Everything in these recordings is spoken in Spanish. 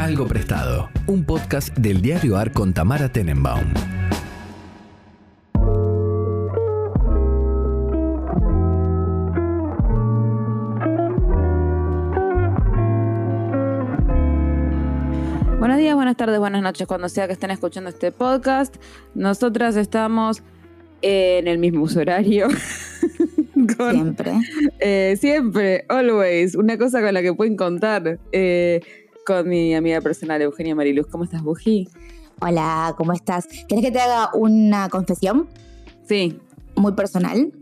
Algo Prestado, un podcast del diario AR con Tamara Tenenbaum. Buenos días, buenas tardes, buenas noches, cuando sea que estén escuchando este podcast. Nosotras estamos en el mismo horario. Con- Siempre. eh, siempre, always. Una cosa con la que pueden contar eh, con mi amiga personal, Eugenia Mariluz. ¿Cómo estás, Buji? Hola, ¿cómo estás? ¿Querés que te haga una confesión Sí, muy personal?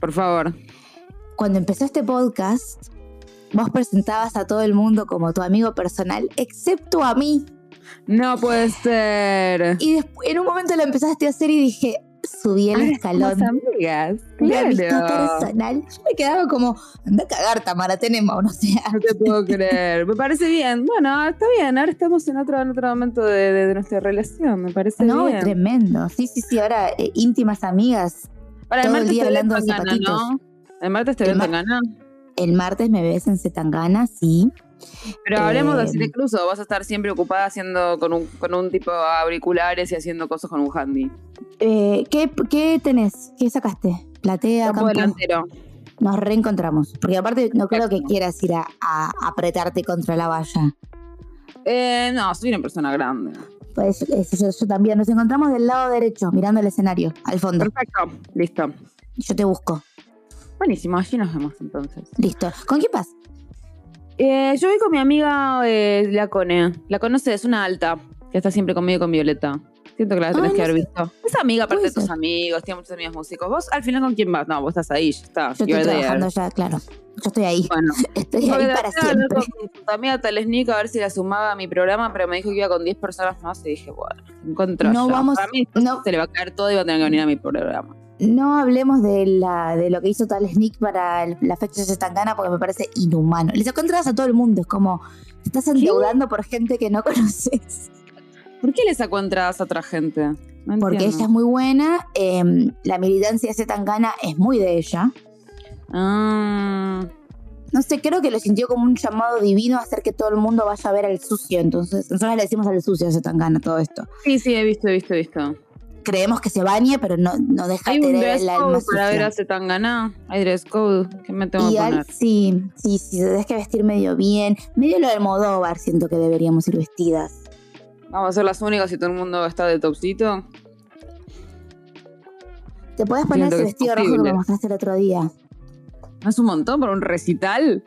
por favor. Cuando empezó este podcast, vos presentabas a todo el mundo como tu amigo personal, excepto a mí. No puede ser. Y en un momento lo empezaste a hacer y dije, subí el escalón. amigas. Claro. personal. Yo me quedaba como, anda a cagar, Tamara, tenemos, no sé. No te puedo creer. Me parece bien. Bueno, está bien. Ahora estamos en otro, en otro momento de, de- de nuestra relación. Me parece No, bien. tremendo. Sí, sí, sí, ahora eh, íntimas amigas. Para todo el martes día hablando de ¿no? El martes te veo en El Tangana. El martes me ves en Zetangana, sí. Pero hablemos de Eh, incluso. Vas a estar siempre ocupada haciendo con un, con un tipo de auriculares y haciendo cosas con un handy. Eh, ¿qué, ¿Qué tenés? ¿Qué sacaste? ¿Platea, Campo campo? delantero. Nos reencontramos. Porque aparte no creo que quieras ir a, a apretarte contra la valla. Eh, no, soy una persona grande. Pues eso, yo, yo también. Nos encontramos del lado derecho, mirando el escenario, al fondo. Perfecto. Listo. Yo te busco. Buenísimo. Allí nos vemos entonces. Listo. ¿Con quién vas? Eh, yo voy con mi amiga eh, La Cone. La conoces, es una alta que está siempre conmigo y con Violeta. Siento que la tenés Ay, que no haber sé. visto. Es amiga aparte de tus ser. amigos, tiene muchos amigos músicos. ¿Vos al final con quién vas? No, vos estás ahí, ya está. Yo estoy trabajando ya, claro. Yo estoy ahí. Bueno, Estoy ahí para siempre. con tu amiga Talesnik a ver si la sumaba a mi programa, pero me dijo que iba con 10 personas más y dije, bueno, encuentro No yo. vamos- Para mí No, se le va a caer todo y va a tener que venir a mi programa. No hablemos de, la, de lo que hizo Tal Sneak para el- la fecha de Zetangana porque me parece inhumano. Les encontrás a todo el mundo. Es como, te estás endeudando por gente que no conoces. ¿Por qué le sacó entradas a otra gente? No Porque ella es muy buena. eh, la militancia de Zetangana es muy de ella. Ah, No sé, creo que lo sintió como un llamado divino a hacer que todo el mundo vaya a ver al sucio. Entonces, nosotros le decimos al sucio a Zetangana todo esto. sí, sí, he visto, he visto, he visto. Creemos que se bañe, pero no, no deja Hay de un tener dress el alma code para ver a Zetangana. Hay dress code. ¿Qué me tengo Y que al- poner? sí, sí, sí, tenés que vestir medio bien. Medio lo del Modóvar, siento que deberíamos ir vestidas. Vamos a ser las únicas si todo el mundo está de topsito. Te podés poner Siento ese que es vestido rojo que me mostraste el otro día. ¿No es un montón para un recital?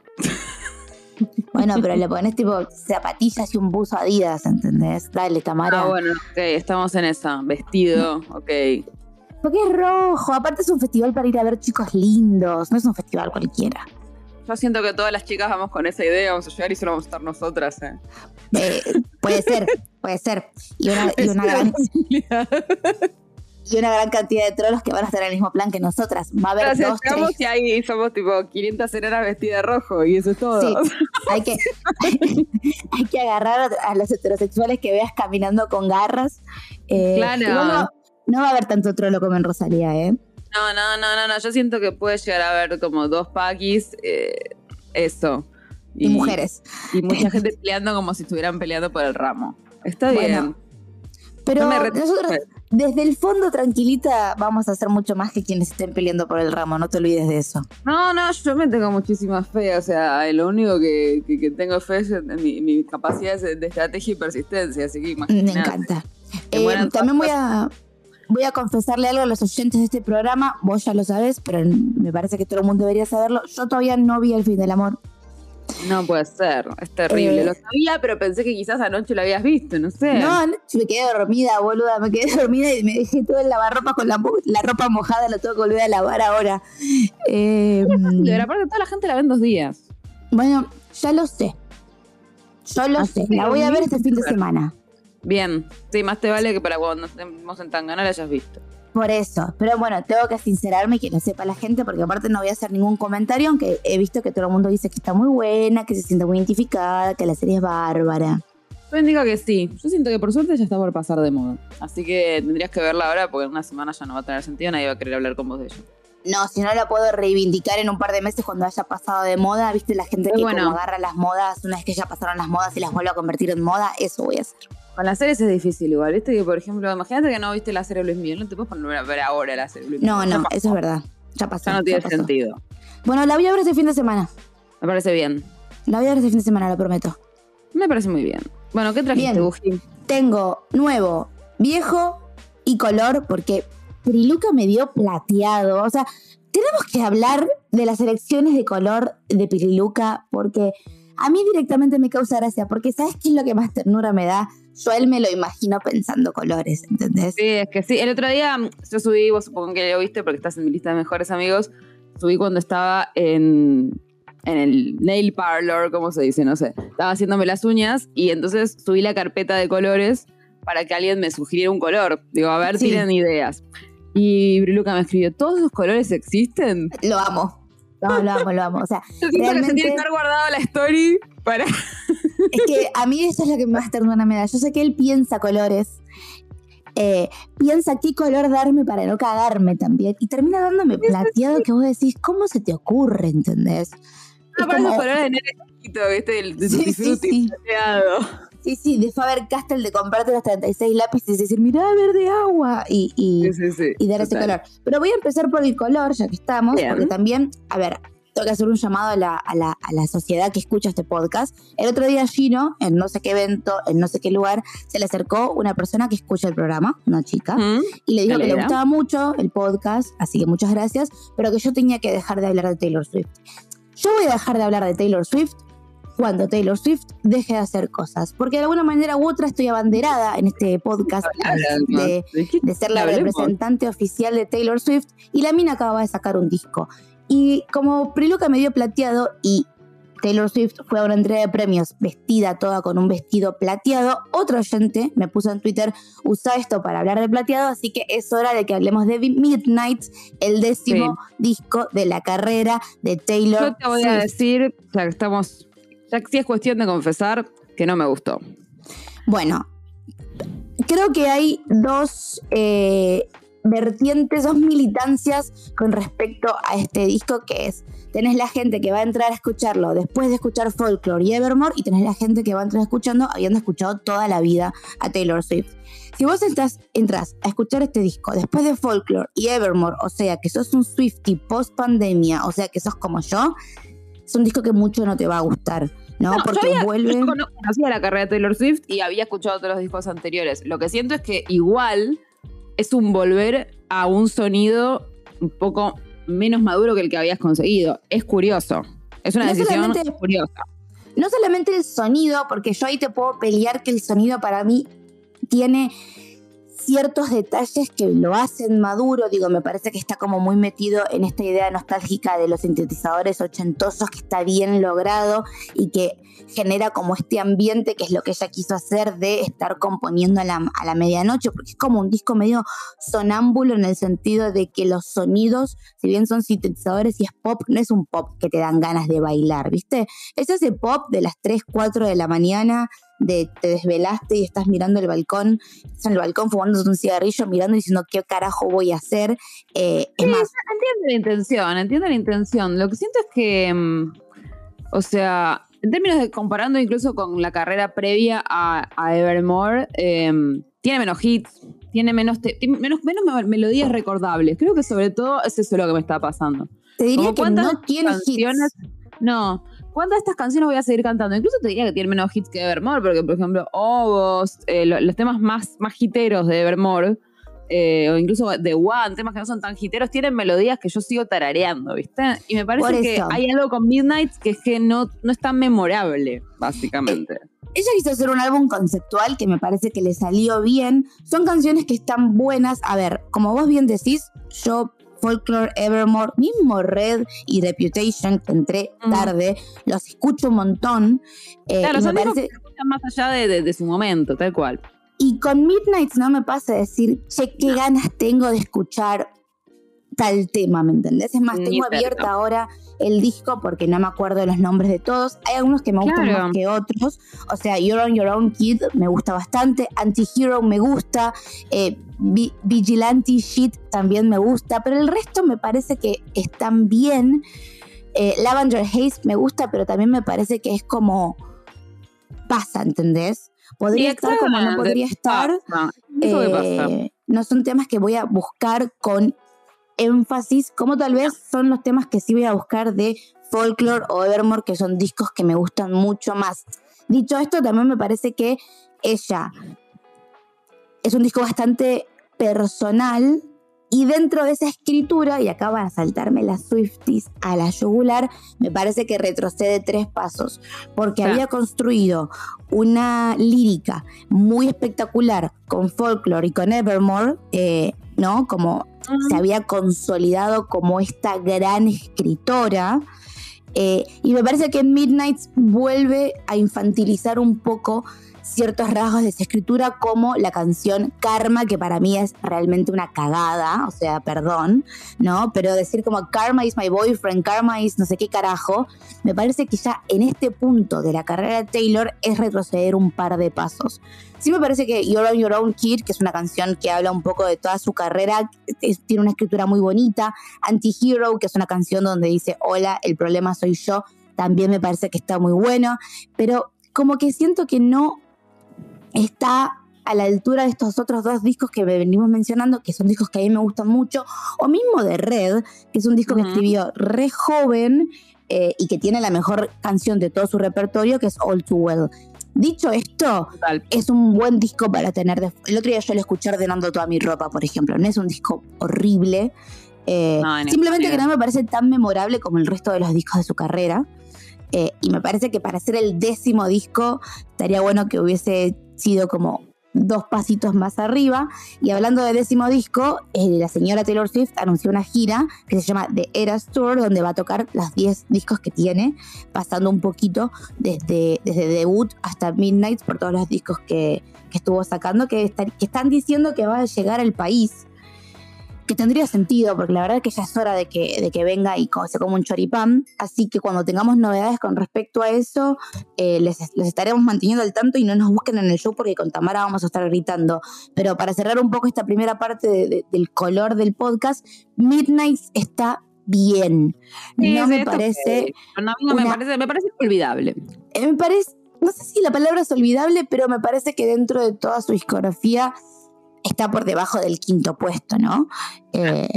Bueno, pero le pones tipo zapatillas y un buzo Adidas, ¿entendés? Dale, Tamara. Ah, bueno, ok, estamos en esa. Vestido, ok. Porque es rojo. Aparte es un festival para ir a ver chicos lindos. No es un festival cualquiera. Yo siento que todas las chicas vamos con esa idea, vamos a llegar y solo vamos a estar nosotras, ¿eh? Eh, puede ser, puede ser. Y una, y, una gran, y una gran cantidad de trolos que van a estar en el mismo plan que nosotras. Va a haber Gracias, dos, y ahí somos tipo 500 enanas vestidas de rojo y eso es todo. Sí. Hay que, hay que agarrar a los heterosexuales que veas caminando con garras. Eh, Claro. No, va a haber tanto trolo como en Rosalía, ¿eh? No, no, no, no, no. Yo siento que puede llegar a haber como dos paquis, eh, eso. Y, mujeres. Y mucha gente peleando como si estuvieran peleando por el ramo. Está bien. Bueno, Pero No me nosotros, desde el fondo, tranquilita, vamos a hacer mucho más que quienes estén peleando por el ramo. No te olvides de eso. No, no, yo me tengo muchísima fe. O sea, lo único que, que- que tengo fe es en mi, mi capacidad de de estrategia y persistencia. Así que Me imagínate. encanta. Que Eh, también voy a, voy a confesarle algo a los oyentes de este programa. Vos ya lo sabés, pero me parece que todo el mundo debería saberlo. Yo todavía no vi el fin del amor. No puede ser, es terrible. Eh, Lo sabía, pero pensé que quizás anoche lo habías visto, no sé. No, anoche me quedé dormida, boluda. Me quedé dormida y me dejé todo el lavarropa con la, la ropa mojada. Lo tengo que volver a lavar ahora. Eh, Pero aparte toda la gente la ve en dos días. bueno, ya lo sé. Yo lo Así sé. La voy a ver este fin de semana. Bien, sí, más te vale que para cuando estemos en Tangana la hayas visto. Por eso. Pero bueno, tengo que sincerarme y que lo sepa la gente, porque aparte no voy a hacer ningún comentario, aunque he visto que todo el mundo dice que está muy buena, que se siente muy identificada, que la serie es bárbara. Yo indica que sí. Yo siento que por suerte ya está por pasar de moda. Así que tendrías que verla ahora porque en una semana ya no va a tener sentido, nadie va a querer hablar con vos de ello. No, si no la puedo reivindicar en un par de meses cuando haya pasado de moda, viste la gente que bueno. como agarra las modas una vez que ya pasaron las modas y las vuelve a convertir en moda, eso voy a hacer. Con las series es difícil igual, ¿viste? Que por ejemplo, imagínate que no viste la serie Luis Miguel, no te puedes poner a ver ahora la serie Luis No, Miguel. no, Ya eso es verdad. Ya pasó, ya no ya tiene pasó. sentido. Bueno, la voy a ver este fin de semana. Me parece bien. La voy a ver este fin de semana, lo prometo. Me parece muy bien. Bueno, ¿qué trajiste. Buji? Tengo nuevo, viejo y color porque Priluca me dio plateado. O sea, tenemos que hablar de las elecciones de color de Piriluca porque a mí directamente me causa gracia porque ¿sabes qué es lo que más ternura me da? Yo a él me lo imagino pensando colores, ¿entendés? Sí, es que sí. El otro día mm, yo subí, vos supongo que lo viste porque estás en mi lista de mejores amigos. Subí cuando estaba en, en el nail parlor, ¿cómo se dice? No sé. Estaba haciéndome las uñas y entonces subí la carpeta de colores para que alguien me sugiriera un color. Digo, a ver, Sí. tienen ideas. Y Briluca me escribió, ¿todos los colores existen? Lo amo. No, lo amo, lo amo. O sea, Yo Realmente- que estar guardado la story para... es que a mí eso es lo que más ternura me da. Yo sé que él piensa colores. eh, piensa qué color darme para no cagarme también. Y termina dándome plateado que vos decís, ¿cómo se te ocurre? ¿Entendés? Es para esos como- colores de nene chiquito, ¿viste? El de Sí, sí, sí. plateado. Sí, sí, de Faber Castell de comprarte los 36 lápices y decir, mirá, verde agua. Y, y, Sí, sí, sí. y dar ese color. Pero voy a empezar por el color, ya que estamos, Bien. porque también, a ver, tengo que hacer un llamado a la, a, la, a la sociedad que escucha este podcast. El otro día Gino, en no sé qué evento, en no sé qué lugar, se le acercó una persona que escucha el programa, una chica, ¿Mm? y le dijo que le gustaba mucho el podcast, así que muchas gracias, pero que yo tenía que dejar de hablar de Taylor Swift. Yo voy a dejar de hablar de Taylor Swift cuando Taylor Swift deje de hacer cosas, porque de alguna manera u otra estoy abanderada en este podcast de, de ser la representante oficial de Taylor Swift y la mina acaba de sacar un disco. Y como Priluca me dio plateado y Taylor Swift fue a una entrega de premios vestida toda con un vestido plateado, otro oyente me puso en Twitter, usa esto para hablar de plateado, así que es hora de que hablemos de Midnight, el décimo disco de la carrera de Taylor Yo te voy a decir, ya que estamos, ya sí es cuestión de confesar, que no me gustó. Bueno, creo que hay dos eh, vertientes, dos militancias con respecto a este disco que es, tenés la gente que va a entrar a escucharlo después de escuchar Folklore y Evermore y tenés la gente que va a entrar escuchando habiendo escuchado toda la vida a Taylor Swift. Si vos entras, entras a escuchar este disco después de Folklore y Evermore, o sea que sos un Swifty post pandemia, o sea que sos como yo, es un disco que mucho no te va a gustar, ¿no? No, yo Porque había- vuelve... Yo cono- conocía la carrera de Taylor Swift y había escuchado todos los discos anteriores. Lo que siento es que igual es un volver a un sonido un poco menos maduro que el que habías conseguido. Es curioso. Es una No decisión curiosa. no solamente el sonido, porque yo ahí te puedo pelear que el sonido para mí tiene ciertos detalles que lo hacen maduro, digo, me parece que está como muy metido en esta idea nostálgica de los sintetizadores ochentosos que está bien logrado y que genera como este ambiente que es lo que ella quiso hacer de estar componiendo a la, a la medianoche, porque es como un disco medio sonámbulo en el sentido de que los sonidos, si bien son sintetizadores y es pop, no es un pop que te dan ganas de bailar, ¿viste? Es ese pop de las 3, 4 de la mañana, de te desvelaste y estás mirando el balcón, estás en el balcón fumándote un cigarrillo, mirando y diciendo qué carajo voy a hacer. Eh, es más, Entiendo la intención, entiendo la intención. Lo que siento es que, mm, o sea, en términos de comparando incluso con la carrera previa a, a Evermore, em, tiene menos hits, tiene menos, te- tiene menos, menos me- melodías recordables. Creo que sobre todo es eso lo que me está pasando. te diría Como que no tiene hits. No. ¿Cuántas de estas canciones voy a seguir cantando? Incluso te diría que tiene menos hits que Evermore, porque, por ejemplo, Obos, eh, lo- los temas más, más hiteros de Evermore, eh, o incluso de One, temas que no son tan hiteros, tienen melodías que yo sigo tarareando, ¿viste? Y me parece que hay algo con Midnight que es que no, no es tan memorable, básicamente. Ella quiso hacer un álbum conceptual que me parece que le salió bien. Son canciones que están buenas. A ver, como vos bien decís, yo Folklore, Evermore, mismo Red y Reputation, que entré Mm. tarde, los escucho un montón. eh, Claro, son parece, que más allá de, de- de su momento, tal cual. y con Midnight no me pasa decir, che, qué ganas tengo de escuchar tal tema, ¿me entendés? Es más, Ni tengo abierta ahora el disco porque no me acuerdo los nombres de todos. Hay algunos que me gustan más que otros. O sea, You're on Your Own Kid me gusta bastante. Anti-Hero me gusta. Eh, Vigilante Shit también me gusta. Pero el resto me parece que están bien. Eh, Lavender Haze me gusta, pero también me parece que es como pasa, ¿entendés? Podría estar como no podría estar. Eh, no son temas que voy a buscar con énfasis, como tal vez son los temas que sí voy a buscar de Folklore o Evermore, que son discos que me gustan mucho más. Dicho esto, también me parece que ella es un disco bastante personal y dentro de esa escritura, y acá van a saltarme las Swifties a la yugular, me parece que retrocede tres pasos, porque había construido una lírica muy espectacular con Folklore y con Evermore, eh, ¿no? Como se había consolidado como esta gran escritora. Eh, y me parece que Midnight vuelve a infantilizar un poco ciertos rasgos de su escritura, como la canción Karma, que para mí es realmente una cagada, o sea, perdón, ¿no? Pero decir como Karma is my boyfriend, Karma is no sé qué carajo, me parece que ya en este punto de la carrera de Taylor es retroceder un par de pasos. Sí me parece que You're on Your Own Kid, que es una canción que habla un poco de toda su carrera, tiene una escritura muy bonita. Anti-Hero, que es una canción donde dice, hola, el problema soy yo, también me parece que está muy bueno. Pero como que siento que no está a la altura de estos otros dos discos que venimos mencionando, que son discos que a mí me gustan mucho, o mismo de Red, que es un disco que escribió re joven eh, y que tiene la mejor canción de todo su repertorio, que es All Too Well. Dicho esto, es un buen disco para tener. El otro día yo lo escuché ordenando toda mi ropa, por ejemplo. No es un disco horrible. Eh, simplemente que no me parece tan memorable como el resto de los discos de su carrera. Eh, y me parece que para hacer el décimo disco estaría bueno que hubiese sido como dos pasitos más arriba. Y hablando de décimo disco, eh, la señora Taylor Swift anunció una gira que se llama The Eras Tour, donde va a tocar los 10 discos que tiene, pasando un poquito desde, desde debut hasta Midnight por todos los discos que, estuvo sacando, que, que están diciendo que va a llegar al país que tendría sentido, porque la verdad que ya es hora de que, de que venga y se como un choripán. Así que cuando tengamos novedades con respecto a eso, eh, les, estaremos manteniendo al tanto y no nos busquen en el show porque con Tamara vamos a estar gritando. Pero para cerrar un poco esta primera parte del color del podcast, Midnight está bien. no me parece, me parece. Me parece olvidable. Eh, me parece. No sé si la palabra es olvidable, pero me parece que dentro de toda su discografía está por debajo del quinto puesto, ¿no? Eh,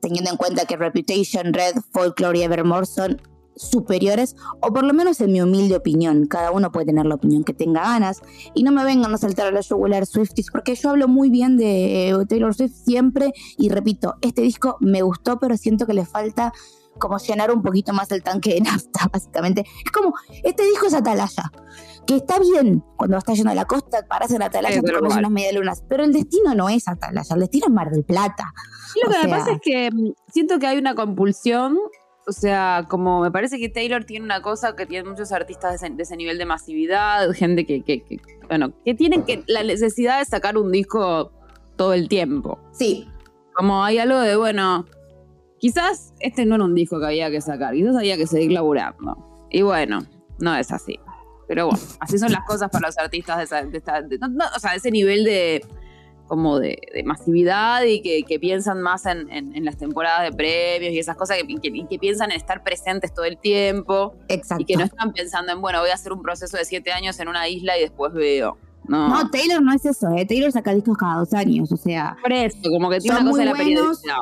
teniendo en cuenta que Reputation, Red, Folklore y Evermore son superiores, o por lo menos en mi humilde opinión. Cada uno puede tener la opinión que tenga ganas. Y no me vengan a saltar a la jugular Swifties, porque yo hablo muy bien de eh, Taylor Swift siempre. Y repito, este disco me gustó, pero siento que le falta como llenar un poquito más el tanque de nafta, básicamente. Es como, este disco es Atalaya que está bien cuando estás yendo a la costa, paras en Atalaya, te comes unas medialunas, pero el destino no es Atalaya, el destino es Mar del Plata. lo que me pasa es que mm, siento que hay una compulsión, o sea, como me parece que Taylor tiene una cosa que tienen muchos artistas de ese, nivel de masividad, gente que, que, bueno, que tienen que, la necesidad de sacar un disco todo el tiempo. Sí. Como hay algo de, bueno, quizás este no era un disco que había que sacar, quizás había que seguir laburando. Y bueno, no es así. Pero bueno, así son las cosas para los artistas de, o sea, de ese nivel de como de, masividad y que, piensan más en, las temporadas de premios y esas cosas que, que, piensan en estar presentes todo el tiempo. Exacto. Y que no están pensando en, bueno, voy a hacer un proceso de siete años en una isla y después veo. No. no, Taylor no es eso, ¿eh? Taylor saca discos cada dos años, o sea. Por eso, como que tiene una cosa de la periodicidad.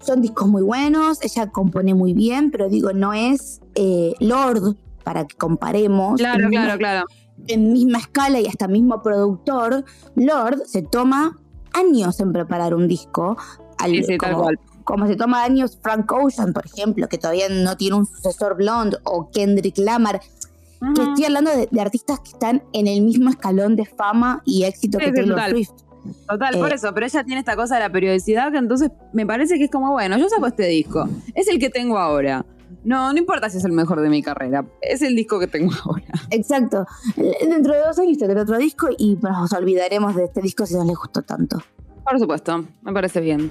Son discos muy buenos, ella compone muy bien, pero digo, no es eh, Lord, para que comparemos. Claro, claro, claro. En misma escala y hasta mismo productor, Lord se toma años en preparar un disco. como, se toma años Frank Ocean, por ejemplo, que todavía no tiene un sucesor blonde, o Kendrick Lamar. Que estoy hablando de, artistas que están en el mismo escalón de fama y éxito que Taylor Swift. Total, por eh, eso, pero ella tiene esta cosa de la periodicidad que entonces me parece que es como, bueno, yo saco este disco, es el que tengo ahora. No, no importa si es el mejor de mi carrera. Es el disco que tengo ahora. Exacto. Dentro de dos años tendré otro disco y nos olvidaremos de este disco si no les gustó tanto. Por supuesto, me parece bien.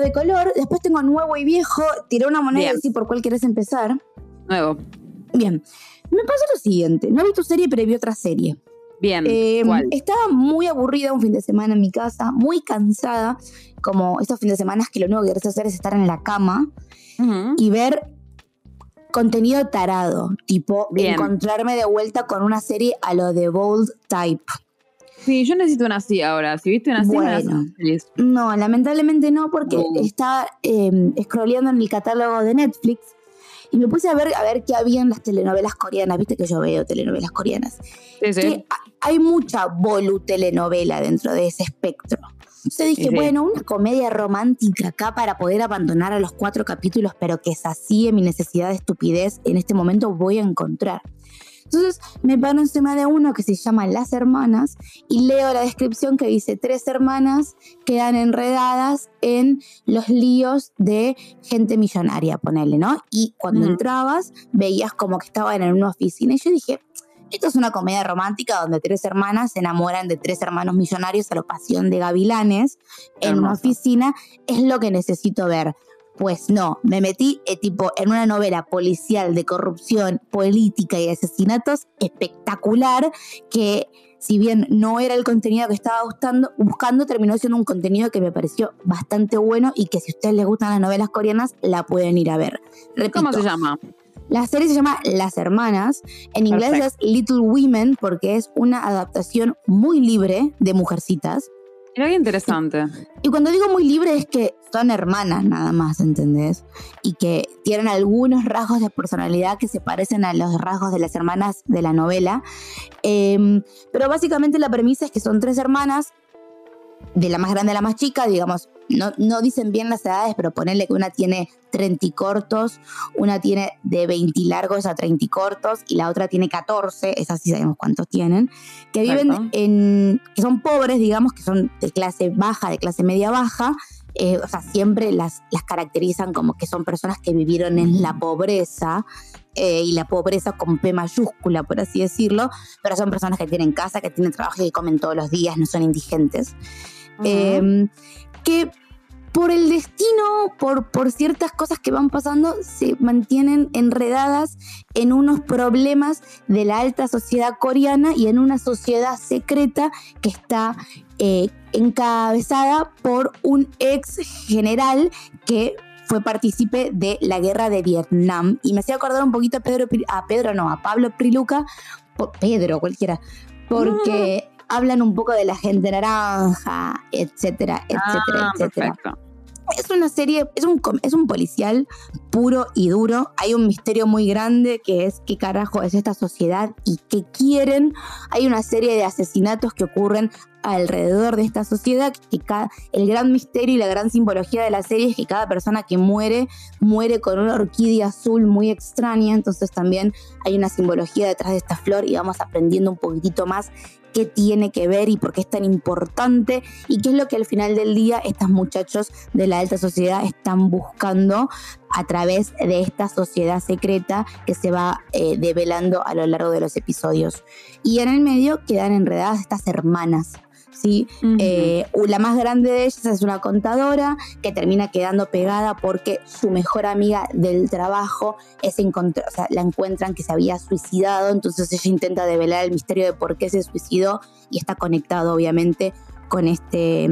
De color. Después tengo nuevo y viejo. Tiré una moneda Bien. y decir por cuál querés empezar. Nuevo. Bien. Me pasó lo siguiente. No vi tu serie, pero vi otra serie. Bien. Eh, ¿Cuál? estaba muy aburrida un fin de semana en mi casa, muy cansada, como estos fines de semana que lo único que querés hacer es estar en la cama y ver contenido tarado, tipo Bien. encontrarme de vuelta con una serie a lo de Bold Type. Sí, yo necesito una así ahora. Si viste una así, Bueno. No, lamentablemente no, porque No. estaba eh, scrolleando en el catálogo de Netflix y me puse a ver a ver qué había en las telenovelas coreanas. Viste que yo veo telenovelas coreanas. Sí, sí. que ha- hay mucha bolu telenovela dentro de ese espectro. Entonces dije, sí. bueno, una comedia romántica acá para poder abandonar a los cuatro capítulos, pero que sacie mi necesidad de estupidez, en este momento voy a encontrar. Entonces me paro encima de uno que se llama Las Hermanas y leo la descripción que dice tres hermanas quedan enredadas en los líos de gente millonaria, ponele, ¿no? Y cuando entrabas veías como que estaban en una oficina y yo dije, esto es una comedia romántica donde tres hermanas se enamoran de tres hermanos millonarios a la pasión de gavilanes en una oficina. Es lo que necesito ver. Pues no, me metí eh, tipo en una novela policial de corrupción, política y asesinatos espectacular que si bien no era el contenido que estaba buscando, buscando, terminó siendo un contenido que me pareció bastante bueno y que si a ustedes les gustan las novelas coreanas, la pueden ir a ver. Repito, ¿Cómo se llama? la serie se llama Las Hermanas. En inglés es Little Women porque es una adaptación muy libre de Mujercitas. Mira qué interesante. Y cuando digo muy libre es que son hermanas nada más, ¿entendés? Y que tienen algunos rasgos de personalidad que se parecen a los rasgos de las hermanas de la novela. Em, pero básicamente la premisa es que son tres hermanas, de la más grande a la más chica, digamos, no, no dicen bien las edades, pero ponerle que una tiene 30 y cortos, una tiene de 20 y largos a 30 y cortos, y la otra tiene 14, esas sí sabemos cuántos tienen, que viven en, que son pobres, digamos, que son de clase baja, de clase media baja, eh, o sea, siempre las, las caracterizan como que son personas que vivieron en la pobreza, eh, y la pobreza con P mayúscula, por así decirlo, pero son personas que tienen casa, que tienen trabajo y que comen todos los días, no son indigentes. Eh, que por el destino, por, por ciertas cosas que van pasando, se mantienen enredadas en unos problemas de la alta sociedad coreana y en una sociedad secreta que está eh, encabezada por un ex general que fue partícipe de la guerra de Vietnam. Y me hacía acordar un poquito a Pedro, a Pedro no, a Pablo Priluca, Pedro cualquiera, porque hablan un poco de la gente naranja, etcétera, etcétera, Ah, etcétera. perfecto. Es una serie, es un, es un policial puro y duro. Hay un misterio muy grande que es qué carajo es esta sociedad y qué quieren. Hay una serie de asesinatos que ocurren alrededor de esta sociedad. Que cada, el gran misterio y la gran simbología de la serie es que cada persona que muere, muere con una orquídea azul muy extraña. Entonces también hay una simbología detrás de esta flor y vamos aprendiendo un poquitito más qué tiene que ver y por qué es tan importante y qué es lo que al final del día estos muchachos de la alta sociedad están buscando a través de esta sociedad secreta que se va eh, develando a lo largo de los episodios. Y en el medio quedan enredadas estas hermanas. ¿Sí? Eh, la más grande de ellas es una contadora que termina quedando pegada porque su mejor amiga del trabajo es o sea, la encuentran que se había suicidado, entonces ella intenta develar el misterio de por qué se suicidó y está conectado obviamente con este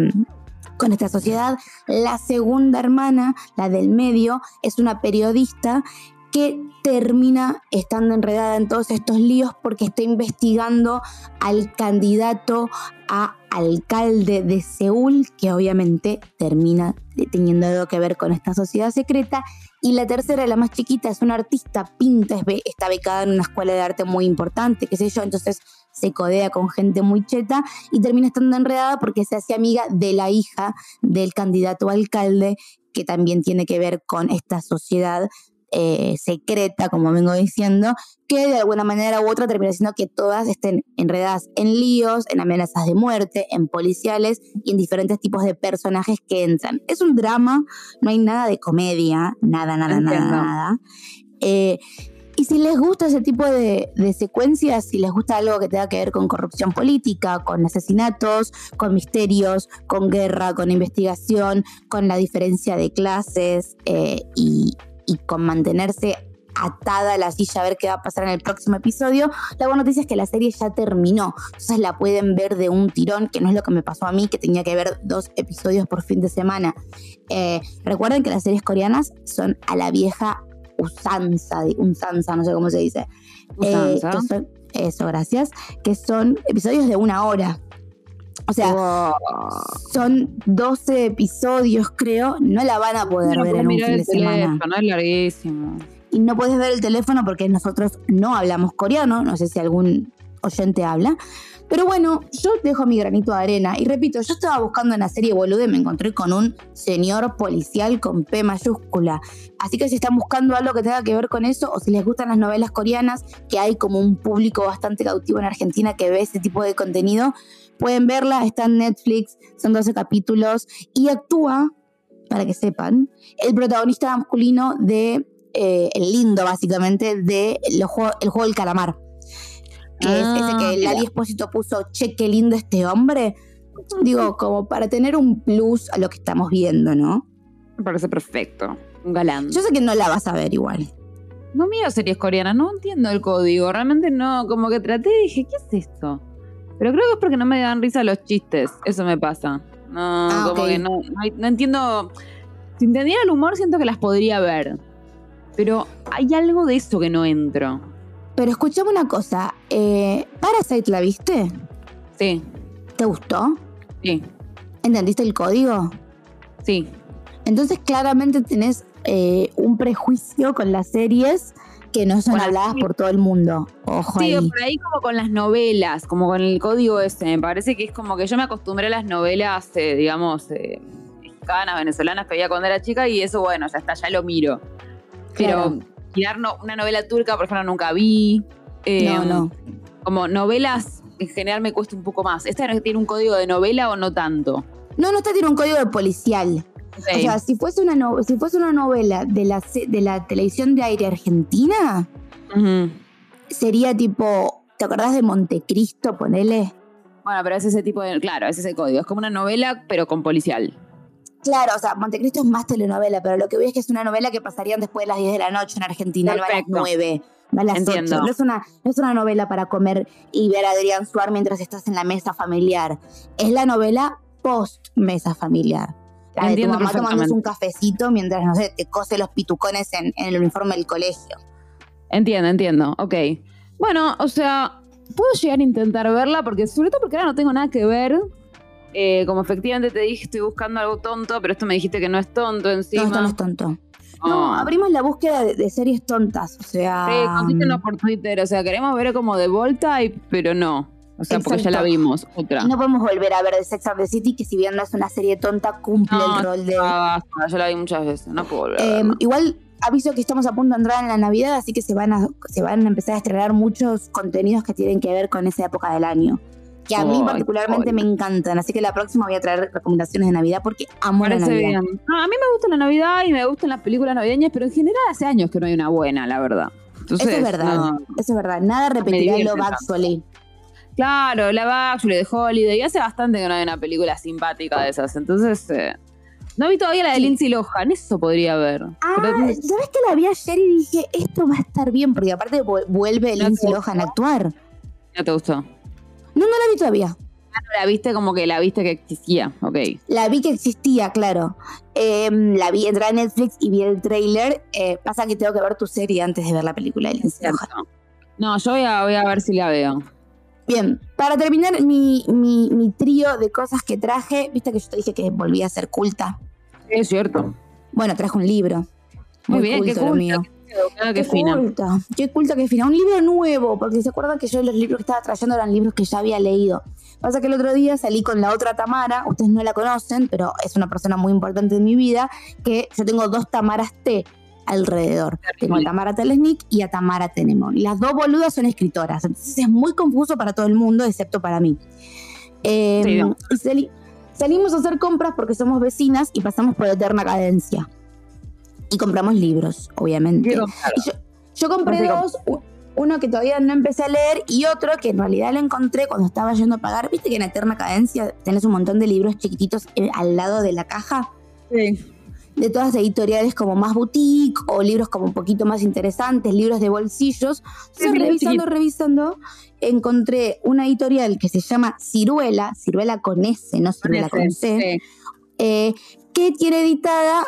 con esta sociedad. La segunda hermana, la del medio, es una periodista que termina estando enredada en todos estos líos porque está investigando al candidato a alcalde de Seúl, que obviamente termina teniendo algo que ver con esta sociedad secreta. Y la tercera, la más chiquita, es una artista, pinta, es está becada en una escuela de arte muy importante, qué sé yo, entonces se codea con gente muy cheta y termina estando enredada porque se hace amiga de la hija del candidato alcalde que también tiene que ver con esta sociedad eh, secreta, como vengo diciendo, que de alguna manera u otra termina siendo que todas estén enredadas en líos, en amenazas de muerte, en policiales y en diferentes tipos de personajes que entran. Es un drama, no hay nada de comedia, nada, nada, nada, nada. Eh, y si les gusta ese tipo de, de, secuencias, si les gusta algo que tenga que ver con corrupción política, con asesinatos, con misterios, con guerra, con investigación, con la diferencia de clases eh, y, y con mantenerse atada a la silla a ver qué va a pasar en el próximo episodio. La buena noticia es que la serie ya terminó, entonces la pueden ver de un tirón, que no es lo que me pasó a mí, que tenía que ver dos episodios por fin de semana. Eh, recuerden que las series coreanas son a la vieja usanza, usanza, no sé cómo se dice. Eh, eso, gracias. Que son episodios de una hora. O sea, son 12 episodios, creo. No la van a poder ver en un fin de semana. Es larguísimo. Y no puedes ver el teléfono porque nosotros no hablamos coreano. No sé si algún oyente habla. Pero bueno, yo dejo mi granito de arena. Y repito, yo estaba buscando en la serie boludo y me encontré con un señor policial con P mayúscula. Así que si están buscando algo que tenga que ver con eso, o si les gustan las novelas coreanas, que hay como un público bastante cautivo en Argentina que ve ese tipo de contenido, pueden verla. Está en Netflix, son 12 capítulos. Y actúa, para que sepan, el protagonista masculino de. Eh, el lindo, básicamente, de el juego, el juego del calamar que es ese que ah, Lali Espósito puso, che, qué lindo este hombre. Digo, como para tener un plus a lo que estamos viendo, ¿no? Me parece perfecto. Un galán. Yo sé que no la vas a ver igual. No miro series coreanas, no entiendo el código. Realmente no, como que traté y dije, ¿qué es esto? Pero creo que es porque no me dan risa los chistes. Eso me pasa. No, ah, como que no, no, entiendo. Si entendiera el humor, siento que las podría ver. Pero hay algo de eso que no entro. Pero escuchame una cosa, eh, ¿Parasite la viste? Sí. ¿Te gustó? Sí. ¿Entendiste el código? Sí. Entonces claramente tenés eh, un prejuicio con las series que no son habladas por todo el mundo. Ojo sí, por ahí como con las novelas, como con el código ese. Me parece que es como que yo me acostumbré a las novelas, eh, digamos, mexicanas, venezolanas que veía cuando era chica y eso, bueno, ya está, ya lo miro. Pero una novela turca, por ejemplo, nunca vi. Eh, no, no. Como novelas, en general me cuesta un poco más. ¿Esta tiene un código de novela o no tanto? No, no, esta tiene un código de policial. O sea, si fuese una, si fuese una novela de la, de la televisión de aire argentina, sería tipo, ¿te acordás de Montecristo, ponele? Bueno, pero es ese tipo de, claro, es ese código. Es como una novela, pero con policial. Claro, o sea, Montecristo es más telenovela, pero lo que veo es que es una novela que pasarían después de las 10 de la noche en Argentina, no a las 9, no a las Entiendo. No es, una, no es una novela para comer y ver a Adrián Suar mientras estás en la mesa familiar. Es la novela post mesa familiar. La de tu mamá tomándose un cafecito mientras, no sé, te cose los pitucones en, en el uniforme del colegio. Entiendo, entiendo. Ok. Bueno, o sea, puedo llegar a intentar verla porque, sobre todo porque ahora no tengo nada que ver. Eh, como efectivamente te dije, estoy buscando algo tonto, pero esto me dijiste que no es tonto encima. No, esto no es tonto. No, abrimos la búsqueda de, series tontas, o sea... Sí, contístenos por Twitter, o sea, queremos ver como de Voltype, pero no. O sea, porque ya la vimos, otra. no podemos volver a ver The Sex and the City, que si bien no es una serie tonta, cumple el rol de... No, yo la vi muchas veces, no puedo volver em, Igual aviso que estamos a punto de entrar en la Navidad, así que se van a, se van a empezar a estrenar muchos contenidos que tienen que ver con esa época del año que a mí particularmente me encantan. Así que la próxima voy a traer recomendaciones de Navidad porque amo la Navidad. a mí me gusta la Navidad y me gustan las películas navideñas, pero en general hace años que no hay una buena, la verdad. eso es verdad, eso es verdad. Nada repetirá lo Actually. Claro, la Actually de Holiday. Y hace bastante que no hay una película simpática de esas. Entonces, eh, no vi todavía la de Lindsay Lohan, eso podría haber. Ah, ¿sabes que la vi ayer y dije, esto va a estar bien? Porque aparte vuelve Lindsay Lohan a actuar. ¿No te gustó? No, no la vi todavía. Ah, la viste como que la viste que existía, ok. La vi que existía, claro. Em, la vi, entré a Netflix y vi el trailer. Eh, pasa que tengo que ver tu serie antes de ver la película de No, yo voy a, ver si la veo. Bien, para terminar mi, mi, trío de cosas que traje, viste que yo te dije que volvía a ser culta. Es cierto. Bueno, traje un libro. Muy, bien, qué culto. qué, fina. culta, qué culta, qué fina. Un libro nuevo, porque se acuerdan que yo los libros que estaba trayendo eran libros que ya había leído. Pasa que el otro día salí con la otra Tamara, ustedes no la conocen, pero es una persona muy importante en mi vida, que yo tengo dos Tamaras T alrededor. Tengo a Tamara Telesnik y a Tamara Tenemon. Y las dos boludas son escritoras, entonces es muy confuso para todo el mundo, excepto para mí. Eh, y salimos a hacer compras porque somos vecinas y pasamos por Eterna Cadencia. Y compramos libros, obviamente. yo, compré dos, uno que todavía no empecé a leer y otro que en realidad lo encontré cuando estaba yendo a pagar. Viste que en Eterna Cadencia tenés un montón de libros chiquititos eh, al lado de la caja. Sí. De todas editoriales como más boutique o libros como un poquito más interesantes, libros de bolsillos. Entonces, revisando, revisando, encontré una editorial que se llama Ciruela, Ciruela con S, no Ciruela con C, eh, que tiene editada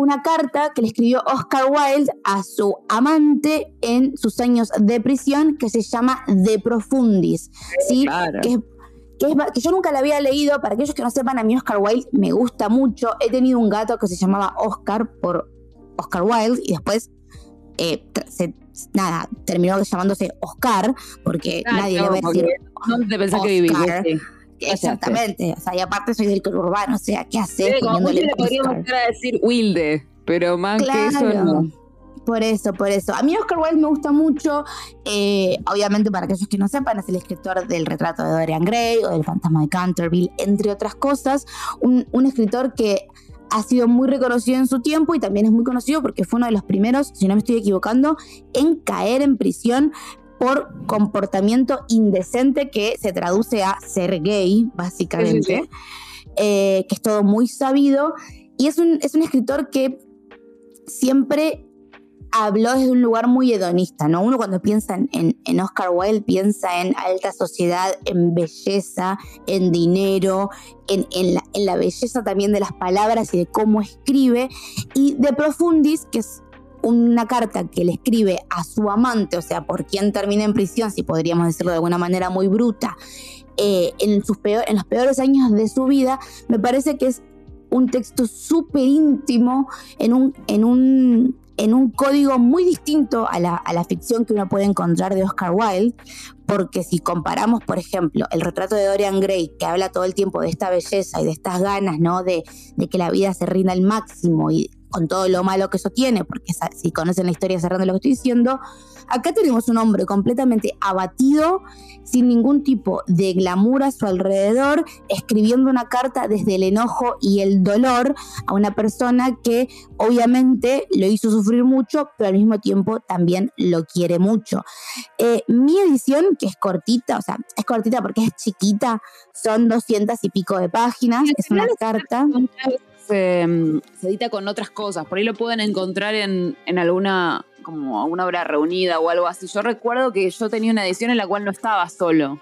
una carta que le escribió Oscar Wilde a su amante en sus años de prisión que se llama De Profundis. ¿sí? Que, que, yo nunca la había leído. Para aquellos que no sepan, a mí Oscar Wilde me gusta mucho. He tenido un gato que se llamaba Oscar por Oscar Wilde y después eh, nada, terminó llamándose Oscar porque nadie le va a decir. No te pensás que vivís. Exactamente. O sea, y aparte soy del urbano, o sea, ¿qué hace? Sí, como le podríamos decir Wilde, pero más que eso no. Por eso, por eso. A mí Oscar Wilde me gusta mucho. Eh, obviamente, para aquellos que no sepan, es el escritor del retrato de Dorian Gray o del fantasma de Canterville, entre otras cosas. Un, un escritor que ha sido muy reconocido en su tiempo y también es muy conocido porque fue uno de los primeros, si no me estoy equivocando, en caer en prisión por comportamiento indecente que se traduce a ser gay, básicamente, eh, que es todo muy sabido. Y es un, es un escritor que siempre habló desde un lugar muy hedonista, ¿no? Uno cuando piensa en, en, Oscar Wilde piensa en alta sociedad, en belleza, en dinero, en, en, la, en, la, belleza también de las palabras y de cómo escribe. Y de Profundis, que es una carta que le escribe a su amante, o sea, por quien termina en prisión, si podríamos decirlo de alguna manera muy bruta, eh, en, sus peor, en los peores años de su vida, me parece que es un texto súper íntimo, en un, en, un, en un código muy distinto a la, a la ficción que uno puede encontrar de Oscar Wilde, porque si comparamos, por ejemplo, el retrato de Dorian Gray, que habla todo el tiempo de esta belleza y de estas ganas, ¿no? De, de que la vida se rinda al máximo y con todo lo malo que eso tiene, porque si conocen la historia cerrando lo que estoy diciendo, acá tenemos un hombre completamente abatido, sin ningún tipo de glamour a su alrededor, escribiendo una carta desde el enojo y el dolor a una persona que obviamente lo hizo sufrir mucho, pero al mismo tiempo también lo quiere mucho. Eh, mi edición, que es cortita, o sea, es cortita porque es chiquita, son doscientas y pico de páginas, es una carta. Mm, se, edita con otras cosas. Por ahí lo pueden encontrar en, alguna como una obra reunida o algo así. Yo recuerdo que yo tenía una edición en la cual no estaba solo.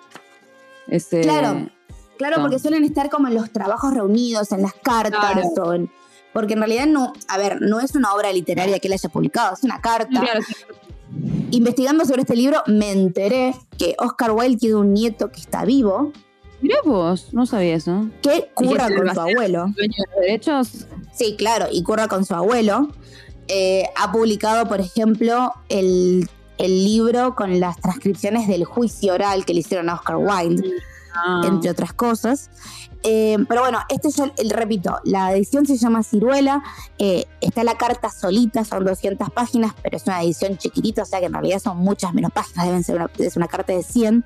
claro, claro, porque suelen estar como en los trabajos reunidos, en las cartas, porque en realidad no, a ver, no es una obra literaria que él haya publicado, es una carta. Investigando sobre este libro me enteré que Oscar Wilde tiene un nieto que está vivo, Mira vos, no sabía eso. Que curra con su abuelo. ¿Dueño de derechos? Sí, claro, y curra con su abuelo. Eh, ha publicado, por ejemplo, el, el, libro con las transcripciones del juicio oral que le hicieron a Oscar Wilde, ah. entre otras cosas. Eh, pero bueno, este es el, repito, la edición se llama Ciruela, eh, está la carta solita, son 200 páginas, pero es una edición chiquitita, o sea que en realidad son muchas menos páginas, deben ser una, es una carta de 100.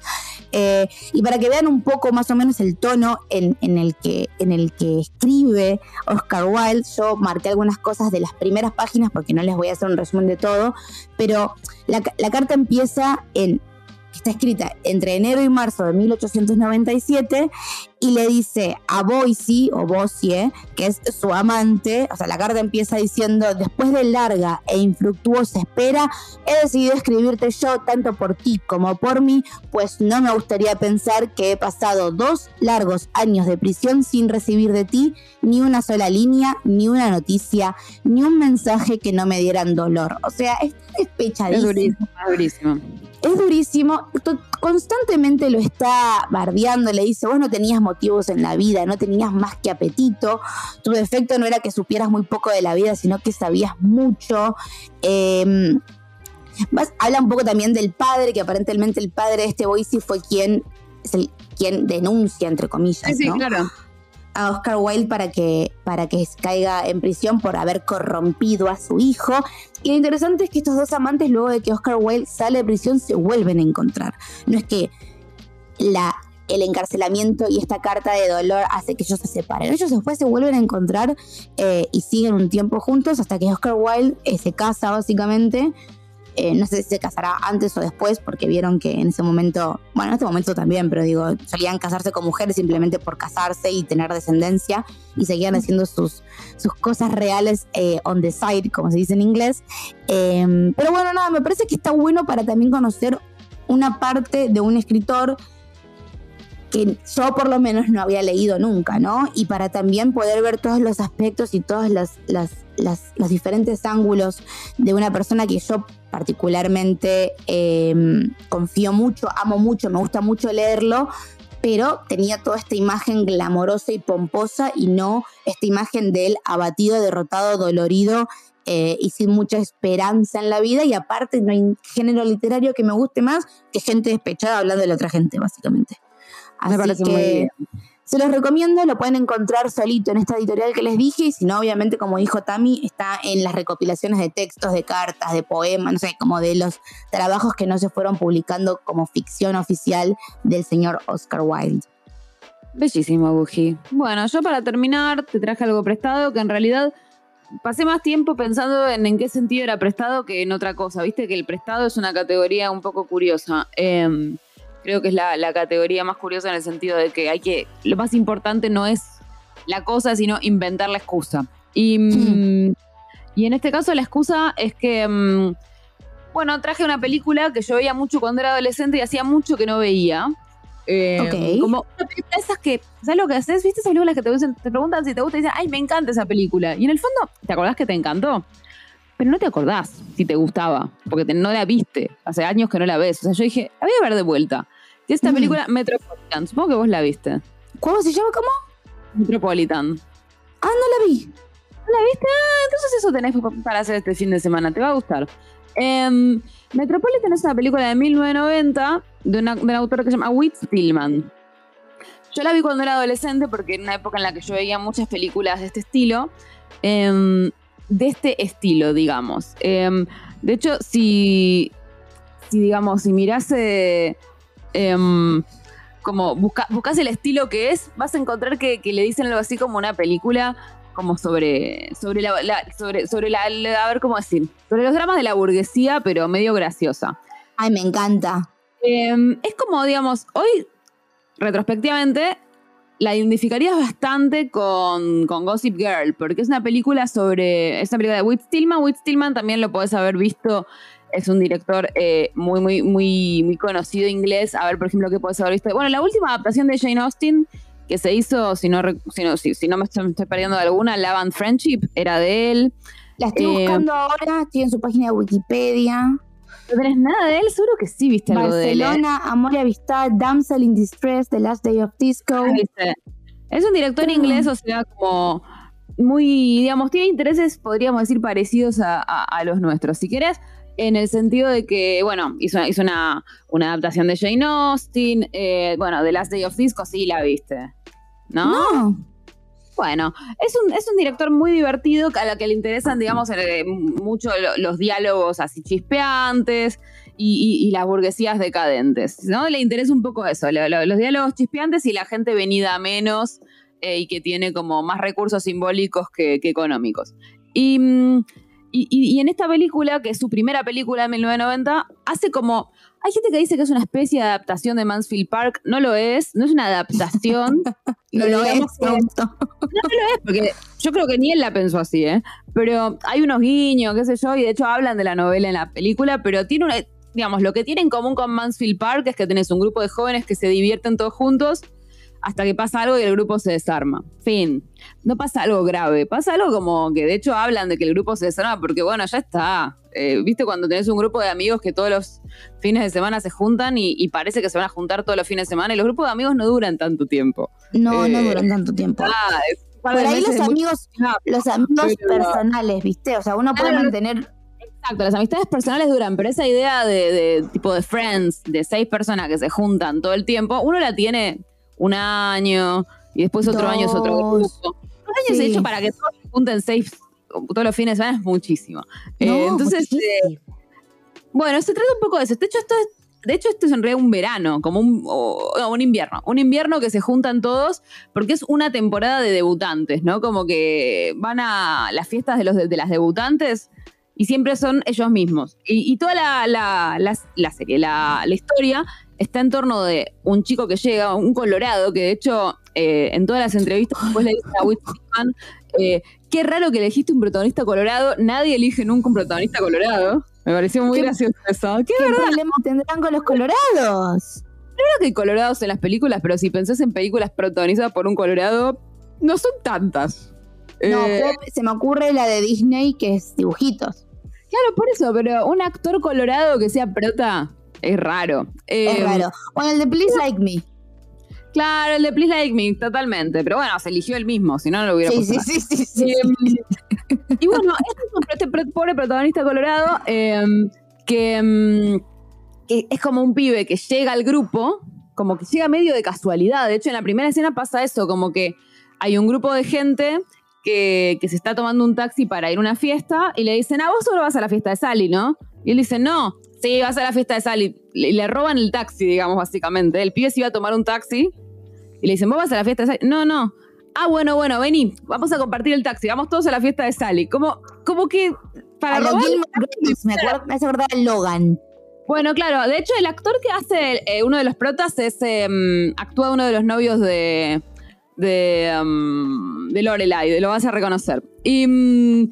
Eh, y para que vean un poco más o menos el tono en, el que, en el que escribe Oscar Wilde, yo marqué algunas cosas de las primeras páginas porque no les voy a hacer un resumen de todo, pero la, la carta empieza en está escrita entre enero y marzo de 1897 y le dice a Boise o Bosie, que es su amante, o sea, la carta empieza diciendo, después de larga e infructuosa espera, he decidido escribirte yo tanto por ti como por mí, pues no me gustaría pensar que he pasado dos largos años de prisión sin recibir de ti ni una sola línea, ni una noticia, ni un mensaje que no me dieran dolor. O sea, es despechadísimo. Es durísimo, es durísimo. Es durísimo, constantemente lo está bardeando, le dice, vos no tenías motivos en la vida, no tenías más que apetito, tu defecto no era que supieras muy poco de la vida, sino que sabías mucho. Eh, habla un poco también del padre, que aparentemente el padre de este Boise fue quien, es el, quien denuncia, entre comillas, sí, claro. a Oscar Wilde para que, para que caiga en prisión por haber corrompido a su hijo. Y lo interesante es que estos dos amantes, luego de que Oscar Wilde sale de prisión, se vuelven a encontrar. No es que la, el encarcelamiento y esta carta de dolor hace que ellos se separen. Ellos después se vuelven a encontrar eh, y siguen un tiempo juntos hasta que Oscar Wilde eh, se casa básicamente eh, no sé si se casará antes o después, porque vieron que en ese momento, bueno, en este momento también, pero digo, solían casarse con mujeres simplemente por casarse y tener descendencia y seguían haciendo sus, sus cosas reales on the side, como se dice en inglés. Em, pero bueno, nada, me parece que está bueno para también conocer una parte de un escritor que yo por lo menos no había leído nunca, ¿no? Y para también poder ver todos los aspectos y todos las, los diferentes ángulos de una persona que yo particularmente em, confío mucho, amo mucho, me gusta mucho leerlo, pero tenía toda esta imagen glamorosa y pomposa y no esta imagen de él abatido, derrotado, dolorido eh, y sin mucha esperanza en la vida. Y aparte no hay género literario que me guste más que gente despechada hablando de la otra gente, básicamente. Así parece que se los recomiendo, lo pueden encontrar solito en esta editorial que les dije, y si no, obviamente, como dijo Tami, está en las recopilaciones de textos, de cartas, de poemas, no sé, como de los trabajos que no se fueron publicando como ficción oficial del señor Oscar Wilde. Bellísimo, Buji. Bueno, yo para terminar te traje algo prestado que en realidad pasé más tiempo pensando en en qué sentido era prestado que en otra cosa. Viste que el prestado es una categoría un poco curiosa. Eh, Creo que es la, categoría más curiosa en el sentido de que hay que. Lo más importante no es la cosa, sino inventar la excusa. Y, mm, y en este caso, la excusa es que. Mm, bueno, traje una película que yo veía mucho cuando era adolescente y hacía mucho que no veía. Eh, como una película esas que, ¿sabes lo que haces? ¿Viste esas películas que te, te preguntan si te gusta y dicen, ay, me encanta esa película? Y en el fondo, ¿te acordás que te encantó? pero no te acordás si te gustaba, porque no la viste, hace años que no la ves. O sea, yo dije, la voy a ver de vuelta. Y esta mm. película, Metropolitan, supongo que vos la viste. ¿Cómo se llama? ¿Cómo? Metropolitan. Ah, no la vi. ¿No la viste? Ah, entonces eso tenés para hacer este fin de semana, te va a gustar. Em, Metropolitan es una película de 1990 de una, de autora que se llama Whit Stillman. Yo la vi cuando era adolescente porque en una época en la que yo veía muchas películas de este estilo. Eh, de este estilo, digamos. Em, de hecho, si, si, digamos, si mirás eh, em, como busca, buscas el estilo que es, vas a encontrar que, le dicen algo así como una película como sobre sobre la, sobre sobre la, a ver cómo decir sobre los dramas de la burguesía pero medio graciosa. Ay me encanta. Em, es como digamos hoy retrospectivamente la identificarías bastante con, Gossip Girl, porque es una película sobre. Es una película de Whit Stillman. Whit Stillman también lo puedes haber visto. Es un director eh, muy, muy, muy, muy conocido inglés. A ver, por ejemplo, qué puedes haber visto. Bueno, la última adaptación de Jane Austen que se hizo, si no, si si, no me estoy, perdiendo de alguna, Love and Friendship, era de él. La estoy eh, buscando ahora, estoy en su página de Wikipedia. ¿No tenés nada de él? Seguro que sí viste algo de él. ¿eh? Barcelona, Amor y Amistad, Damsel in Distress, The Last Day of Disco. Es un director inglés, o sea, como muy, digamos, tiene intereses, podríamos decir, parecidos a, los nuestros. Si querés, en el sentido de que, bueno, hizo, hizo una, una, adaptación de Jane Austen, eh, bueno, The Last Day of Disco, sí la viste. ¿No? No. Bueno, es un, es un director muy divertido a la que le interesan, digamos, eh, mucho los diálogos así chispeantes y, las burguesías decadentes, ¿no? Le interesa un poco eso, los diálogos chispeantes y la gente venida a menos eh, y que tiene como más recursos simbólicos que, económicos. Mm, y, y, en esta película, que es su primera película de 1990, hace como hay gente que dice que es una especie de adaptación de Mansfield Park. No lo es, no es una adaptación. no lo es, no, no lo es, porque yo creo que ni él la pensó así, ¿eh? Pero hay unos guiños, qué sé yo, y de hecho hablan de la novela en la película, pero tiene una. Digamos, lo que tiene en común con Mansfield Park es que tenés un grupo de jóvenes que se divierten todos juntos hasta que pasa algo y el grupo se desarma. Fin. No pasa algo grave, pasa algo como que de hecho hablan de que el grupo se desarma porque bueno, ya está. Eh, ¿Viste cuando tenés un grupo de amigos que todos los fines de semana se juntan y, parece que se van a juntar todos los fines de semana y los grupos de amigos no duran tanto tiempo? No, no eh, duran tanto tiempo. Ah, Por ahí los amigos, los amigos personales, ¿viste? O sea, uno puede mantener Exacto, las amistades personales duran, pero esa idea de, tipo de friends, de seis personas que se juntan todo el tiempo, uno la tiene un año y después otro año es otro grupo. Un año se ha hecho para que todos se junten seis todos los fines de semana es muchísimo. Eh, entonces, eh, bueno, se trata un poco de eso. De hecho, esto es de hecho, esto es en realidad un verano, como un, un invierno. Un invierno que se juntan todos porque es una temporada de debutantes, ¿no? Como que van a las fiestas de, los, de las debutantes y siempre son ellos mismos. Y, toda la, la, serie, la, historia está en torno de un chico que llega, un colorado, que de hecho eh, en todas las entrevistas después le dice a Whitman, eh, qué raro que elegiste un protagonista colorado, nadie elige nunca un protagonista colorado. Me pareció muy gracioso eso. ¿Qué, problema tendrán con los colorados? Creo que hay colorados en las películas, pero si pensás en películas protagonizadas por un colorado, no son tantas. No, eh, se me ocurre la de Disney que es dibujitos. Claro, por eso, pero un actor colorado que sea prota es raro. es eh, raro. Bueno, el de Please Like Me. Claro, el de Please Like Me, totalmente. Pero bueno, se eligió el mismo, si no, no lo hubiera sí, sí, sí, sí, sí, em, Y bueno, este, este pobre protagonista colorado em, em, que, es como un pibe que llega al grupo, como que llega medio de casualidad. De hecho, en la primera escena pasa eso, como que hay un grupo de gente que, se está tomando un taxi para ir a una fiesta y le dicen, ah, vos solo vas a la fiesta de Sally, ¿no? Y él dice, no, sí, vas a la fiesta de Sally. Le, le roban el taxi, digamos, básicamente. El pibe se iba a tomar un taxi y le dicen, vos vas a la fiesta de Sally. No, no. Ah, bueno, bueno, vení, vamos a compartir el taxi, vamos todos a la fiesta de Sally. Como, como que para robar me, acuerdo, me hace acordar Logan. Bueno, claro, de hecho el actor que hace eh, uno de los protas es, em, actúa uno de los novios de, de, um, de Lorelai, lo vas a reconocer. Y, mm,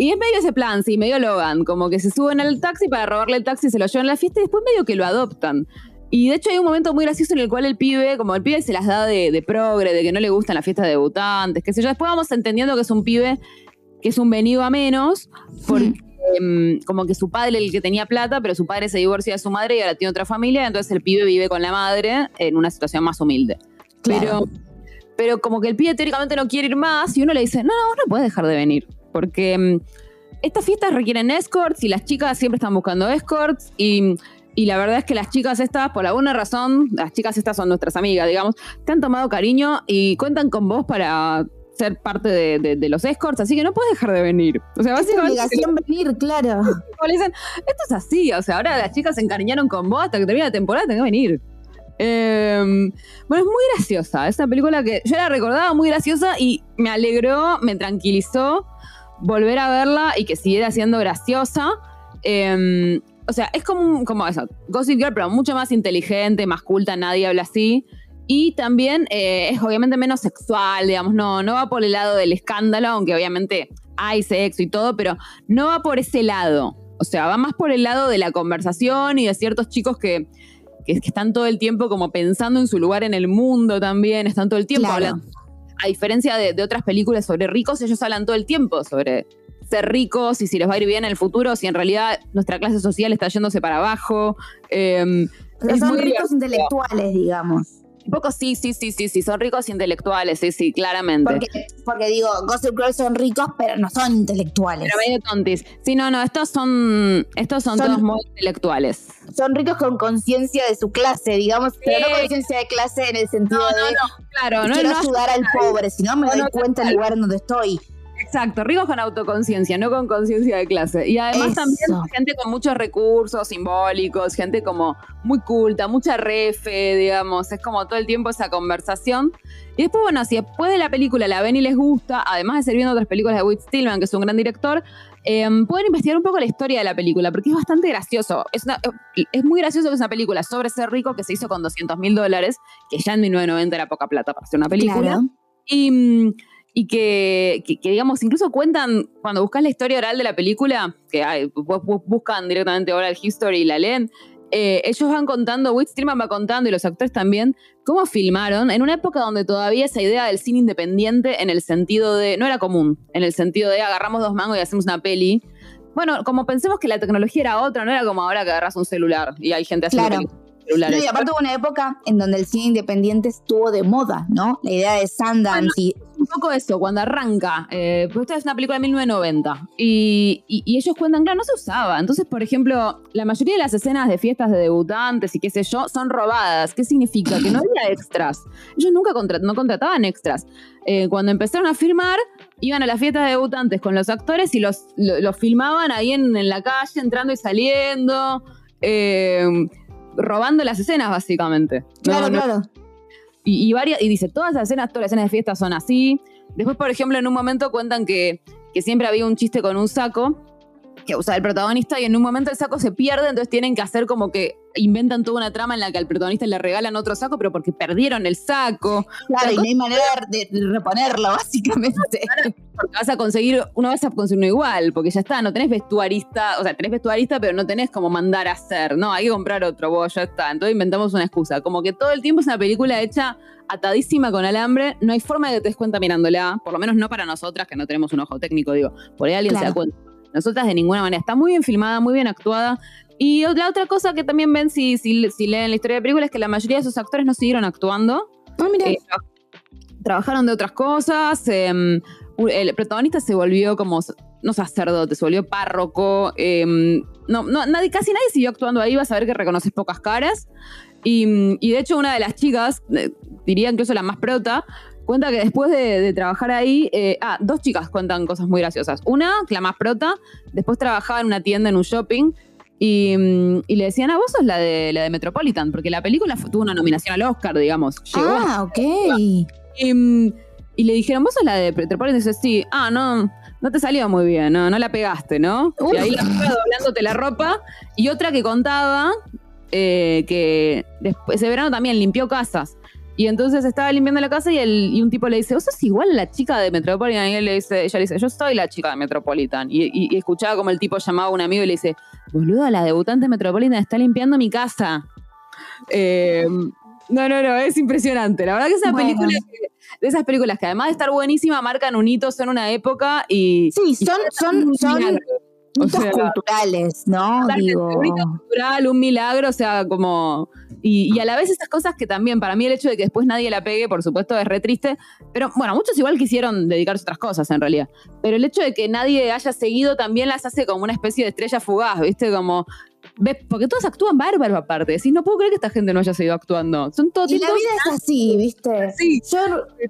y es medio ese plan, sí, medio Logan, como que se suben al taxi para robarle el taxi, se lo llevan a la fiesta y después medio que lo adoptan. Y de hecho hay un momento muy gracioso en el cual el pibe, como el pibe se las da de, progre, de que no le gustan las fiestas de debutantes, qué sé yo. Después vamos entendiendo que es un pibe que es un venido a menos, porque em, como que su padre el que tenía plata, pero su padre se divorcia de su madre y ahora tiene otra familia, entonces el pibe vive con la madre en una situación más humilde. Pero pero como que el pibe teóricamente no quiere ir más y uno le dice, no, no, no puedes dejar de venir, porque mm, estas fiestas requieren escorts y las chicas siempre están buscando escorts y, la verdad es que las chicas estas, por alguna razón, las chicas estas son nuestras amigas, digamos, te han tomado cariño y cuentan con vos para ser parte de, los escorts, así que no puedes dejar de venir. O sea, básicamente. Es obligación venir, claro. Le dicen, esto es así, o sea, ahora las chicas se encariñaron con vos hasta que termine la temporada, tenés que venir. Em, bueno, es muy graciosa. Es una película que yo la recordaba muy graciosa y me alegró, me tranquilizó volver a verla y que siguiera siendo graciosa. Em, o sea, es como, como eso, Gossip Girl, pero mucho más inteligente, más culta, nadie habla así. Y también eh, es obviamente menos sexual, digamos, no, no va por el lado del escándalo, aunque obviamente hay sexo y todo, pero no va por ese lado. O sea, va más por el lado de la conversación y de ciertos chicos que que, están todo el tiempo como pensando en su lugar en el mundo también, están todo el tiempo hablando. A diferencia de, otras películas sobre ricos, ellos hablan todo el tiempo sobre ser ricos y si les va a ir bien en el futuro, si en realidad nuestra clase social está yéndose para abajo. Eh, son ricos intelectuales, digamos. Un poco sí, sí, sí, sí, sí, son ricos intelectuales, sí, sí, claramente. Porque, digo, Gossip Girl son ricos, pero no son intelectuales. Pero medio tontis. Sí, no, no, estos son, estos son, todos muy intelectuales. Son ricos con conciencia de su clase, digamos, pero no conciencia de clase en el sentido de no, claro, no, quiero ayudar al pobre, si no me doy cuenta del lugar donde estoy. Exacto, ricos con autoconciencia, no con conciencia de clase. Y además también gente con muchos recursos simbólicos, gente como muy culta, mucha refe, digamos, es como todo el tiempo esa conversación. Y después, bueno, si después de la película la ven y les gusta, además de ser viendo otras películas de Whit Stillman, que es un gran director, em, pueden investigar un poco la historia de la película, porque es bastante gracioso. Es, es muy gracioso que es una película sobre ser rico que se hizo con 200 mil dólares, que ya en 1990 era poca plata para hacer una película. Y mm, y que, digamos, incluso cuentan, cuando buscas la historia oral de la película, que hay, buscan directamente oral history y la leen, eh, ellos van contando, Whit Stillman va contando y los actores también, cómo filmaron en una época donde todavía esa idea del cine independiente en el sentido de, no era común, en el sentido de agarramos dos mangos y hacemos una peli. Bueno, como pensemos que la tecnología era otra, no era como ahora que agarras un celular y hay gente haciendo Claro. No, y aparte hubo una época en donde el cine independiente estuvo de moda, ¿no? La idea de Sundance y un poco eso, cuando arranca, eh, pues esta es una película de 1990 y, y- y ellos cuentan, claro, no se usaba. Entonces, por ejemplo, la mayoría de las escenas de fiestas de debutantes y qué sé yo son robadas. ¿Qué significa? Que no había extras. Ellos nunca contra- no contrataban extras. Eh, cuando empezaron a filmar, iban a las fiestas de debutantes con los actores y los, lo- los filmaban ahí en, en la calle, entrando y saliendo. eh, robando las escenas básicamente. No- claro, no- claro. y, y varias, y dice, todas las escenas, todas las escenas de fiesta son así. Después, por ejemplo, en un momento cuentan que, que siempre había un chiste con un saco que usaba el protagonista y en un momento el saco se pierde, entonces tienen que hacer como que inventan toda una trama en la que al protagonista le regalan otro saco, pero porque perdieron el saco. Claro, y no hay manera de reponerlo, básicamente. Porque vas a conseguir, uno vas a conseguir uno igual, porque ya está, no tenés vestuarista, o sea, tenés vestuarista, pero no tenés como mandar a hacer, no, hay que comprar otro, vos, ya está. Entonces inventamos una excusa. Como que todo el tiempo es una película hecha atadísima con alambre, no hay forma de que te des cuenta mirándola, por lo menos no para nosotras, que no tenemos un ojo técnico, digo, por ahí alguien se da cuenta. Nosotras de ninguna manera. Está muy bien filmada, muy bien actuada. Y la otra cosa que también ven si, si, si leen la historia de la película es que la mayoría de esos actores no siguieron actuando. Ah, mira. Eh, tra- trabajaron de otras cosas. em, el protagonista se volvió como, no sacerdote, se volvió párroco. em, no, no, nadie, casi nadie siguió actuando ahí. Vas a ver que reconoces pocas caras. Y, y de hecho, una de las chicas, eh, diría incluso la más prota, cuenta que después de, de trabajar ahí, eh, ah, dos chicas cuentan cosas muy graciosas. Una, la más prota, después trabajaba en una tienda en un shopping. Y, mm, y le decían, ah, vos sos la de, la de Metropolitan, porque la película tuvo una nominación al Oscar, digamos. Llegó a ah, ok. y, mm, y le dijeron, ¿vos sos la de Metropolitan? Y dice, sí. Ah, no, no te salió muy bien, no, no la pegaste, ¿no? Uf. Y ahí la piba doblándote la ropa. Y otra que contaba eh, que después, ese verano también limpió casas. Y entonces estaba limpiando la casa y, el, y un tipo le dice, ¿vos sos igual a la chica de Metropolitan? Y él le dice, ella le dice, yo soy la chica de Metropolitan. Y, y- y escuchaba como el tipo llamaba a un amigo y le dice, boludo, la debutante de Metropolitan está limpiando mi casa. Eh, no, no, no, es impresionante. La verdad que es una Bueno. película de esas películas que además de estar buenísima, marcan un hito, son una época y... Sí, y son, son, son. O sea, culturales, ¿no? Digo. un hito cultural, un milagro, o sea, como... Y, y a la vez estas cosas que también, para mí el hecho de que después nadie la pegue, por supuesto, es re triste, pero bueno, muchos igual quisieron dedicarse a otras cosas en realidad, pero el hecho de que nadie haya seguido también las hace como una especie de estrella fugaz, ¿viste? Como... ¿ves? Porque todos actúan bárbaro aparte, decís, no puedo creer que esta gente no haya seguido actuando. Son todos Y la vida es así, ¿viste? Sí, Yo,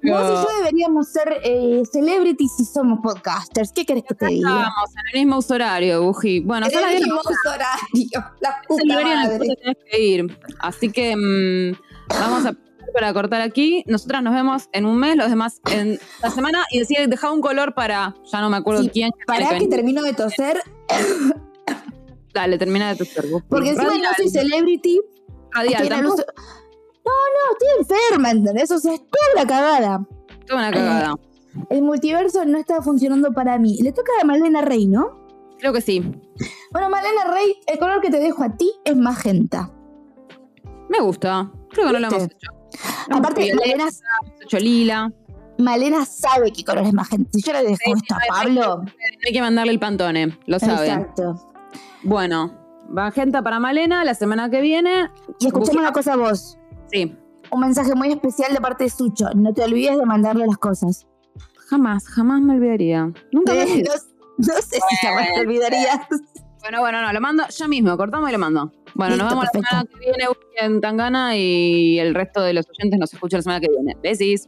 pero- vos y yo deberíamos ser eh, celebrities si somos podcasters. ¿Qué querés que te diga? Estamos en el mismo horario, Buji. Bueno, En el 10 mismo horario. La puta que madre. tenés que ir. Así que mm, vamos a para cortar aquí. Nosotras nos vemos en un mes, los demás en la semana. Y decía, deja un color para, ya no me acuerdo Sí, quién. Tiene que venir. termino de toser, Dale, termina de toser. Buji. porque encima no soy celebrity. radial, tampoco uso- No, no, estoy enferma, ¿entendés? O sea, es toda una cagada. es una cagada. El multiverso no está funcionando para mí. Le toca a Malena Rey, ¿no? Creo que sí. Bueno, Malena Rey, el color que te dejo a ti es magenta. Me gusta. Creo que no lo hemos hecho. Aparte, Malena, hemos hecho lila. Malena sabe qué color es magenta. Si yo le dejo Sí, esto a Pablo. Hay que mandarle el pantone, lo saben. Exacto. Bueno, magenta para Malena la semana que viene. Y escuchame una cosa vos. Sí. Un mensaje muy especial de parte de Sucho. No te olvides de mandarle las cosas. Jamás, jamás me olvidaría. Nunca me Eh, no, no sé si jamás te olvidarías. Bueno, bueno, no, lo mando yo mismo, cortamos y lo mando. Bueno, Listo, nos vemos perfecto. la semana que viene en Tangana y el resto de los oyentes nos escuchan la semana que viene. Besis.